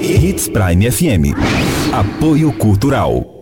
Hits Prime FM. Apoio Cultural.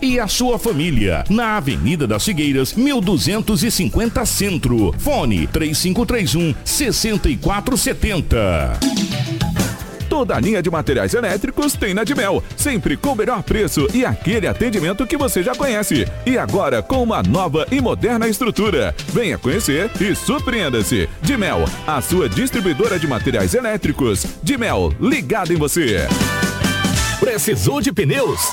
e a sua família. Na Avenida das Figueiras, 1250 Centro. Fone 3531 6470. Toda a linha de materiais elétricos tem na Dimel, sempre com o melhor preço e aquele atendimento que você já conhece. E agora com uma nova e moderna estrutura. Venha conhecer e surpreenda-se. Dimel, a sua distribuidora de materiais elétricos. Dimel, ligado em você. Precisou de pneus?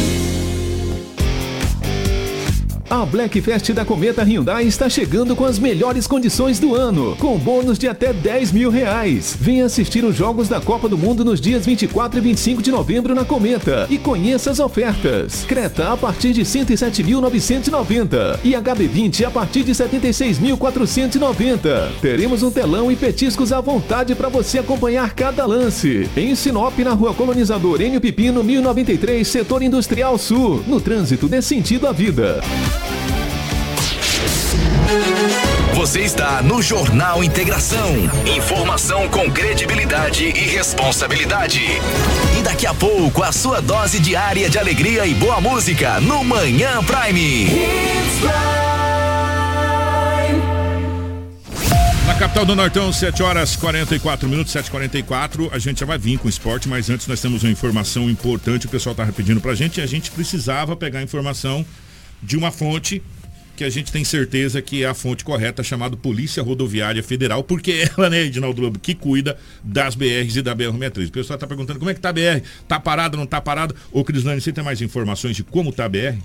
A Black Fest da Cometa Hyundai está chegando com as melhores condições do ano, com bônus de até 10 mil reais. Venha assistir os Jogos da Copa do Mundo nos dias 24 e 25 de novembro na Cometa e conheça as ofertas. Creta a partir de 107.990 e HB20 a partir de 76.490. Teremos um telão e petiscos à vontade para você acompanhar cada lance. Em Sinop, na Rua Colonizador Enio Pipino, 1093, Setor Industrial Sul. No trânsito dê sentido à vida. Você está no Jornal Integração. Informação com credibilidade e responsabilidade. E daqui a pouco, a sua dose diária de alegria e boa música no Manhã Prime. Na capital do Nortão, 7 horas 44 minutos, 7h44. A gente já vai vir com o esporte, mas antes nós temos uma informação importante. O pessoal está pedindo pra gente e a gente precisava pegar a informação de uma fonte que a gente tem certeza que é a fonte correta, chamada Polícia Rodoviária Federal, porque ela, né, Edinaldo Lobo, que cuida das BRs e da BR-63. O pessoal está perguntando como é que tá a BR, tá parada, não tá parada? Ô, Crislane, você tem mais informações de como tá a BR?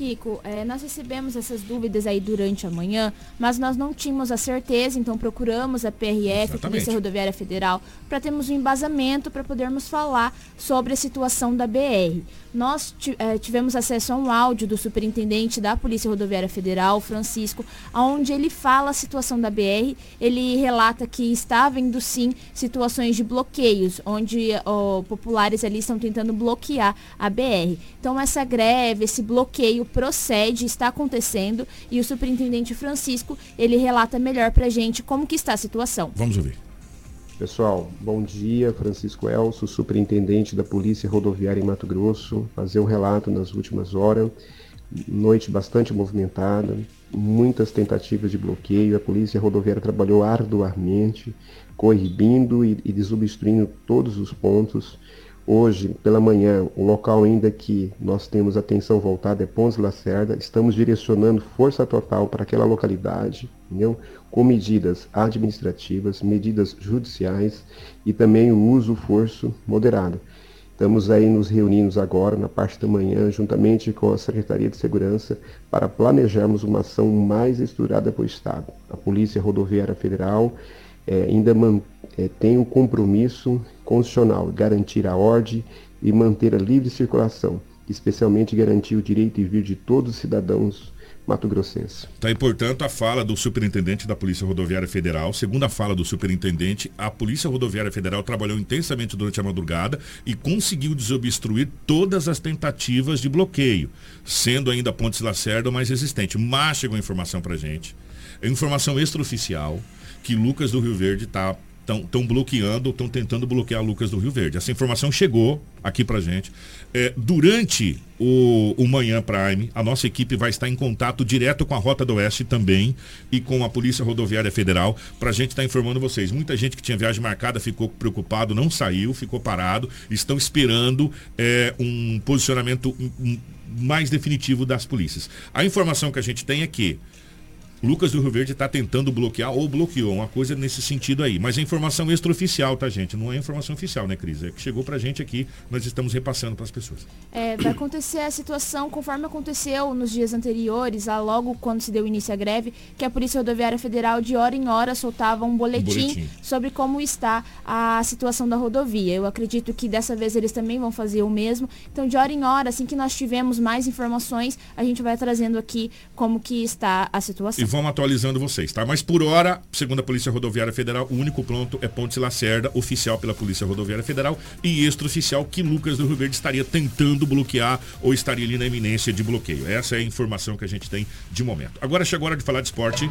Kiko, é, nós recebemos essas dúvidas aí durante a manhã, mas nós não tínhamos a certeza, então procuramos a PRF, a Polícia Rodoviária Federal, para termos um embasamento para podermos falar sobre a situação da BR. Nós eh, tivemos acesso a um áudio do superintendente da Polícia Rodoviária Federal, Francisco, onde ele fala a situação da BR. Ele relata que está havendo sim situações de bloqueios, onde ó, populares ali estão tentando bloquear a BR. Então essa greve, esse bloqueio procede, está acontecendo e o superintendente Francisco, ele relata melhor pra gente como que está a situação. Vamos ouvir. Pessoal, bom dia. Francisco Elso, superintendente da Polícia Rodoviária em Mato Grosso. Fazer um relato nas últimas horas. Noite bastante movimentada, muitas tentativas de bloqueio. A Polícia Rodoviária trabalhou arduamente, coibindo e, e desobstruindo todos os pontos. Hoje, pela manhã, o local ainda que nós temos atenção voltada é Pontes Lacerda. Estamos direcionando força total para aquela localidade, entendeu? com medidas administrativas, medidas judiciais e também o uso forço moderado. Estamos aí nos reunindo agora, na parte da manhã, juntamente com a Secretaria de Segurança, para planejarmos uma ação mais estruturada para o Estado. A Polícia Rodoviária Federal eh, ainda man- eh, tem o compromisso constitucional de garantir a ordem, e manter a livre circulação, especialmente garantir o direito e vir de todos os cidadãos Mato Grossense. Tá aí, portanto, a fala do superintendente da Polícia Rodoviária Federal. Segundo a fala do superintendente, a Polícia Rodoviária Federal trabalhou intensamente durante a madrugada e conseguiu desobstruir todas as tentativas de bloqueio, sendo ainda Pontes Lacerda mais resistente. Mas chegou informação pra gente, informação extraoficial, que Lucas do Rio Verde está estão bloqueando, estão tentando bloquear Lucas do Rio Verde. Essa informação chegou aqui para gente. É, durante o, o Manhã Prime, a nossa equipe vai estar em contato direto com a Rota do Oeste também e com a Polícia Rodoviária Federal para a gente estar tá informando vocês. Muita gente que tinha viagem marcada ficou preocupado, não saiu, ficou parado, estão esperando é, um posicionamento mais definitivo das polícias. A informação que a gente tem é que Lucas do Rio Verde está tentando bloquear ou bloqueou, uma coisa nesse sentido aí. Mas é informação extraoficial, tá, gente? Não é informação oficial, né, Cris? É que chegou pra gente aqui, nós estamos repassando para as pessoas. É, vai acontecer a situação conforme aconteceu nos dias anteriores, lá logo quando se deu início à greve, que a Polícia Rodoviária Federal, de hora em hora, soltava um boletim, um boletim, sobre como está a situação da rodovia. Eu acredito que dessa vez eles também vão fazer o mesmo. Então, de hora em hora, assim que nós tivermos mais informações, a gente vai trazendo aqui como que está a situação. E vamos atualizando vocês, tá? Mas por hora, segundo a Polícia Rodoviária Federal, o único ponto é Ponte Lacerda, oficial pela Polícia Rodoviária Federal e extraoficial que Lucas do Rio Verde estaria tentando bloquear ou estaria ali na iminência de bloqueio. Essa é a informação que a gente tem de momento. Agora chegou a hora de falar de esporte.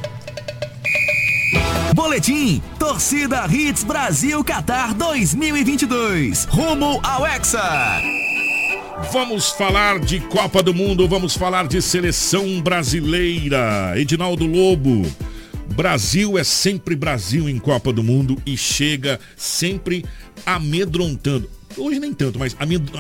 Boletim Torcida Hits Brasil Qatar 2022. Rumo ao Hexa. Vamos falar de Copa do Mundo, vamos falar de seleção brasileira. Edinaldo Lobo. Brasil é sempre Brasil em Copa do Mundo e chega sempre amedrontando. Hoje nem tanto, mas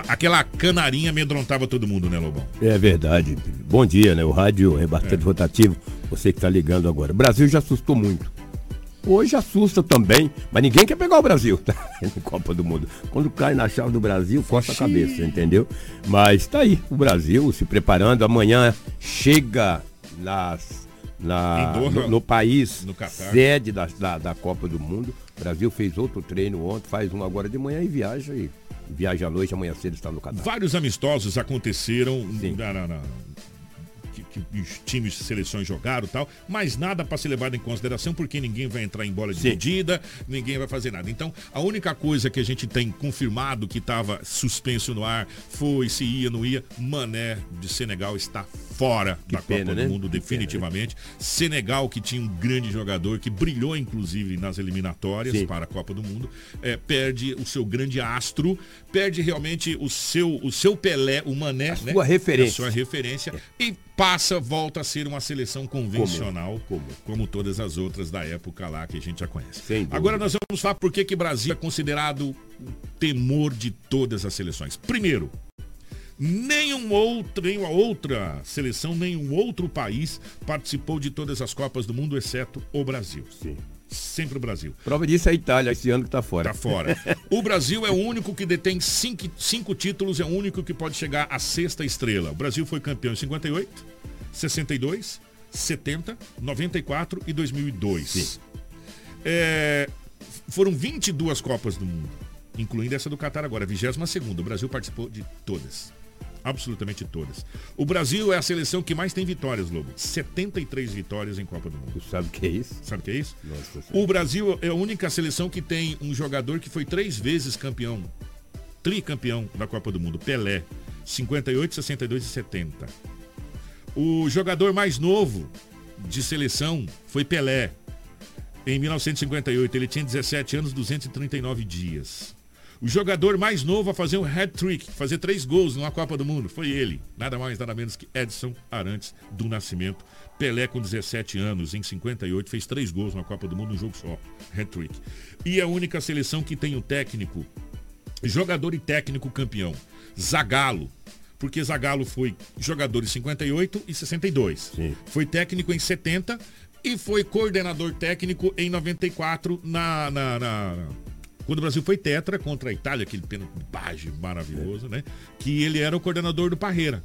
aquela canarinha amedrontava todo mundo, né, Lobão? É verdade. Bom dia, né? O rádio é bastante é. rotativo. Você que está ligando agora. O Brasil já assustou muito. Hoje assusta também, mas ninguém quer pegar o Brasil tá? na Copa do Mundo. Quando cai na chave do Brasil, costa a cabeça, entendeu? Mas tá aí, o Brasil se preparando. Amanhã chega nas, na, no, no, país no sede da, da, da, Copa do Mundo. O Brasil fez outro treino ontem, faz um agora de manhã e viaja e viaja à noite, amanhã cedo está no Catar. Vários amistosos aconteceram na, na que os times de seleções jogaram e tal, mas nada para ser levado em consideração porque ninguém vai entrar em bola dividida, ninguém vai fazer nada. Então, a única coisa que a gente tem confirmado que estava suspenso no ar foi se ia, não ia. Mané de Senegal está fora que da pena, Copa né? do Mundo, definitivamente. Pena, né? Senegal, que tinha um grande jogador, que brilhou inclusive nas eliminatórias Sim. para a Copa do Mundo, é, perde o seu grande astro, perde realmente o seu, o seu Pelé, o Mané, a né? sua referência. A sua referência. É. E passa, volta a ser uma seleção convencional, como, como? como todas as outras da época lá que a gente já conhece. Agora nós vamos falar por que que Brasil é considerado o temor de todas as seleções. Primeiro, nenhum outro, nenhuma outra seleção, nenhum outro país participou de todas as Copas do Mundo, exceto o Brasil. Sim. Sempre o Brasil. Prova disso é a Itália, esse ano que está fora. Está fora. o Brasil é o único que detém cinco, cinco títulos, é o único que pode chegar à sexta estrela. O Brasil foi campeão em 58, 62, 70, 94 e 2002. Sim. É, foram 22 Copas do Mundo, incluindo essa do Catar agora, 22 segunda. O Brasil participou de todas. Absolutamente todas. O Brasil é a seleção que mais tem vitórias, Lobo. 73 vitórias em Copa do Mundo. sabe o que é isso? Sabe o que é isso? Nossa, o Brasil é a única seleção que tem um jogador que foi três vezes campeão, tricampeão da Copa do Mundo, Pelé. 58, 62 e 70. O jogador mais novo de seleção foi Pelé. Em 1958, ele tinha 17 anos, 239 dias. O jogador mais novo a fazer um hat-trick, fazer três gols numa Copa do Mundo, foi ele. Nada mais, nada menos que Edson Arantes do Nascimento. Pelé, com 17 anos, em 58, fez três gols na Copa do Mundo, num jogo só. Hat-trick. E a única seleção que tem o técnico, jogador e técnico campeão. Zagallo. Porque Zagallo foi jogador em 58 e 62. Sim. Foi técnico em 70 e foi coordenador técnico em 94 na, na, na quando o Brasil foi tetra contra a Itália, aquele pênalti bage maravilhoso, né? Que ele era o coordenador do Parreira.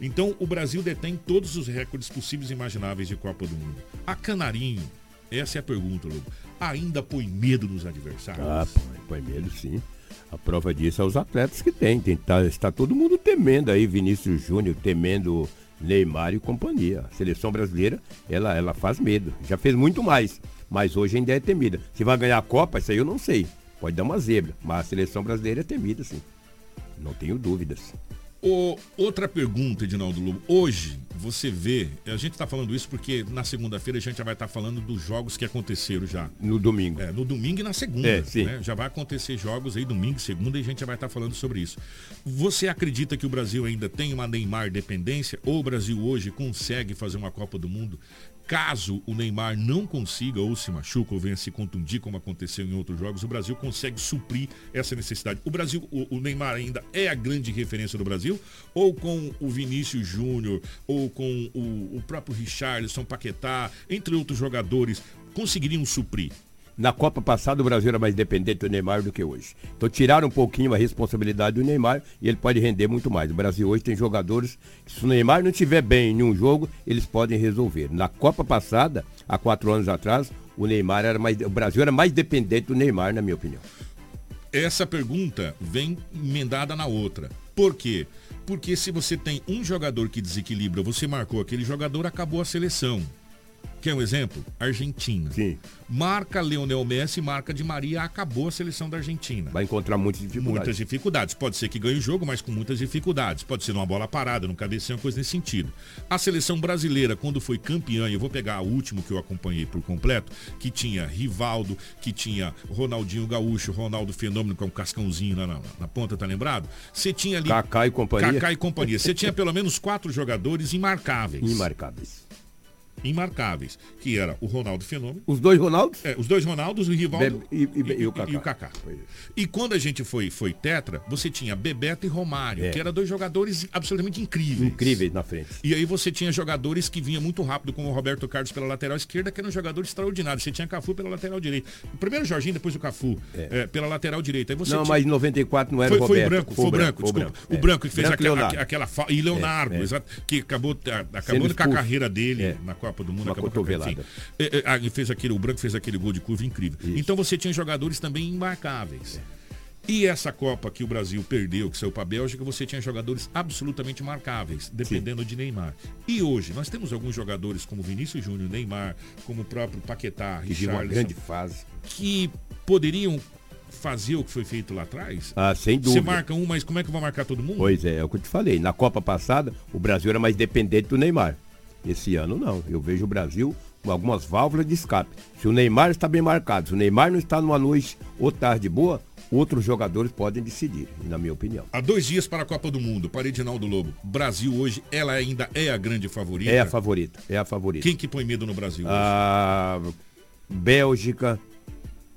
Então o Brasil detém todos os recordes possíveis e imagináveis de Copa do Mundo. A Canarinho, essa é a pergunta, Lobo. Ainda põe medo nos adversários? Ah, põe, põe medo sim. A prova disso é os atletas que tem. tem tá, está todo mundo temendo aí, Vinícius Júnior, temendo Neymar e companhia. A seleção brasileira, ela, ela faz medo. Já fez muito mais, mas hoje ainda é temida. Se vai ganhar a Copa, isso aí eu não sei. Pode dar uma zebra, mas a seleção brasileira é temida, sim. Não tenho dúvidas. O, outra pergunta, Edinaldo Lobo. Hoje, você vê, a gente está falando isso porque na segunda-feira a gente já vai estar tá falando dos jogos que aconteceram já. No domingo. É, no domingo e na segunda. É, sim. Né? Já vai acontecer jogos aí domingo, segunda e a gente já vai estar tá falando sobre isso. Você acredita que o Brasil ainda tem uma Neymar dependência? Ou o Brasil hoje consegue fazer uma Copa do Mundo Caso o Neymar não consiga ou se machuca ou venha se contundir, como aconteceu em outros jogos, o Brasil consegue suprir essa necessidade. O Brasil, o, o Neymar ainda é a grande referência do Brasil? Ou com o Vinícius Júnior, ou com o, o próprio Richarlison, Paquetá, entre outros jogadores, conseguiriam suprir? Na Copa passada o Brasil era mais dependente do Neymar do que hoje. Então tiraram um pouquinho a responsabilidade do Neymar e ele pode render muito mais. O Brasil hoje tem jogadores que se o Neymar não estiver bem em um jogo, eles podem resolver. Na Copa passada, há quatro anos atrás, o Neymar era mais. O Brasil era mais dependente do Neymar, na minha opinião. Essa pergunta vem emendada na outra. Por quê? Porque se você tem um jogador que desequilibra, você marcou aquele jogador, acabou a seleção. Quer um exemplo? Argentina. Sim. Marca Leonel Messi, marca de Maria, acabou a seleção da Argentina. Vai encontrar muitas dificuldades. Muitas dificuldades. Pode ser que ganhe o jogo, mas com muitas dificuldades. Pode ser numa bola parada, num cabeceio, uma coisa nesse sentido. A seleção brasileira, quando foi campeã, e eu vou pegar o último que eu acompanhei por completo, que tinha Rivaldo, que tinha Ronaldinho Gaúcho, Ronaldo Fenômeno com um cascãozinho na, na, na ponta, tá lembrado? Você tinha ali. Kaká e companhia. Kaká e companhia. Você tinha pelo menos quatro jogadores imarcáveis. Imarcáveis imarcáveis, que era o Ronaldo Fenômeno. Os dois Ronaldos? É, os dois Ronaldos, o Rivaldo e, e, e, e, o Kaká. E, o Kaká. e quando a gente foi, foi tetra, você tinha Bebeto e Romário, é. que eram dois jogadores absolutamente incríveis. Incríveis na frente. E aí você tinha jogadores que vinham muito rápido, como o Roberto Carlos pela lateral esquerda, que eram jogadores extraordinários. Você tinha Cafu pela lateral direita. O primeiro Jorginho, depois o Cafu, é. É, pela lateral direita. Aí você não, tinha... mas em 94 não era foi, o Roberto. Foi branco, foi, foi branco, branco, desculpa. O branco que fez branco aquela, aquela, aquela... E Leonardo, é, é. exato, que acabou, acabou com a carreira dele na Copa do Mundo. Uma acabou cotovelada. Ah, fez aquele, o Branco fez aquele gol de curva incrível. Isso. Então você tinha jogadores também imbarcáveis. É. E essa Copa que o Brasil perdeu, que saiu para a Bélgica, você tinha jogadores absolutamente marcáveis, dependendo Sim. de Neymar. E hoje, nós temos alguns jogadores como Vinícius Júnior, Neymar, como o próprio Paquetá, que uma grande fase. Que poderiam fazer o que foi feito lá atrás? Ah, sem dúvida. Você marca um, mas como é que vai marcar todo mundo? Pois é, é o que eu te falei. Na Copa passada, o Brasil era mais dependente do Neymar. Esse ano não. Eu vejo o Brasil com algumas válvulas de escape. Se o Neymar está bem marcado, se o Neymar não está numa noite ou tarde boa, outros jogadores podem decidir, na minha opinião. Há dois dias para a Copa do Mundo, para Edinaldo Lobo. Brasil hoje, ela ainda é a grande favorita? É a favorita, é a favorita. Quem que põe medo no Brasil hoje? A Bélgica,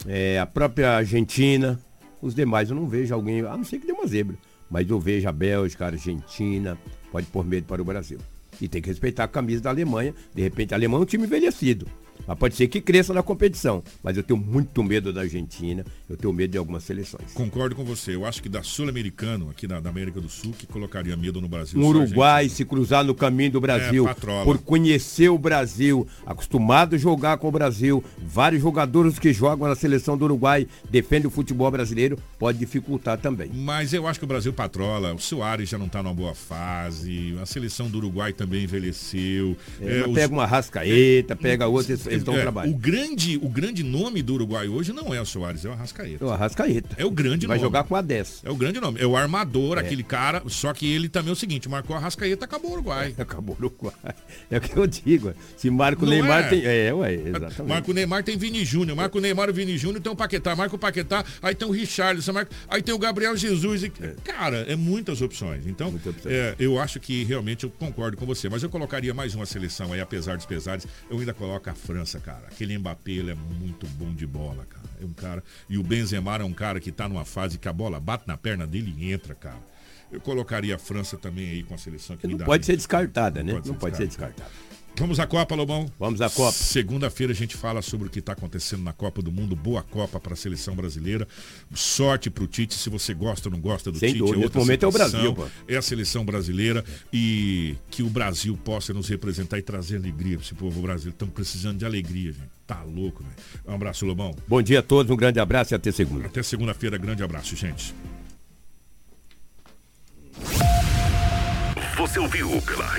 é, a própria Argentina, os demais eu não vejo alguém, a não ser que dê uma zebra, mas eu vejo a Bélgica, a Argentina, pode pôr medo para o Brasil. E tem que respeitar a camisa da Alemanha. De repente, a Alemanha é um time envelhecido. Mas pode ser que cresça na competição. Mas eu tenho muito medo da Argentina, eu tenho medo de algumas seleções. Concordo com você. Eu acho que da Sul-Americano, aqui da, da, América do Sul, que colocaria medo no Brasil. Um Uruguai se cruzar no caminho do Brasil, é, por conhecer o Brasil, acostumado a jogar com o Brasil, vários jogadores que jogam na seleção do Uruguai defendem o futebol brasileiro, pode dificultar também. Mas eu acho que o Brasil patrola. O Soares já não está numa boa fase, a seleção do Uruguai também envelheceu. É, é, os... Pega uma rascaeta, pega outra então é, trabalho. O grande, o grande nome do Uruguai hoje não é o Soares, é o Arrascaeta. É o Arrascaeta. É o grande Vai nome. jogar com a 10. É o grande nome. É o armador, é. aquele cara. Só que ele também é o seguinte: marcou a Arrascaeta, acabou o Uruguai. É, acabou o Uruguai. É o que eu digo. Se marca o Neymar é. tem. É, ué, exatamente. Marca o Neymar tem Vini Júnior. Marca o Neymar o Vini Júnior tem o Paquetá. Marca o Paquetá, aí tem o Richarlison. Marca... Aí tem o Gabriel Jesus. E... É. Cara, é muitas opções. Então, opções. É, eu acho que realmente eu concordo com você. Mas eu colocaria mais uma seleção aí, apesar dos pesares. Eu ainda coloco a França, cara. Aquele Mbappé, ele é muito bom de bola, cara. É um cara. E o Benzema é um cara que tá numa fase que a bola bate na perna dele e entra, cara. Eu colocaria a França também aí com a seleção que Não pode ser descartada, né? Não pode, não ser, pode ser descartada. Vamos à Copa, Lobão? Vamos à Copa. Segunda-feira a gente fala sobre o que está acontecendo na Copa do Mundo. Boa Copa para a seleção brasileira. Sorte para o Tite, se você gosta ou não gosta do Sem Tite. dúvida, é nesse outra momento é o. Brasil, pô. É a seleção brasileira e que o Brasil possa nos representar e trazer alegria para esse povo brasileiro. Estamos precisando de alegria, gente. Tá louco, velho. Um abraço, Lobão. Bom dia a todos, um grande abraço e até segunda. Até segunda-feira. Grande abraço, gente. Você ouviu pela Rede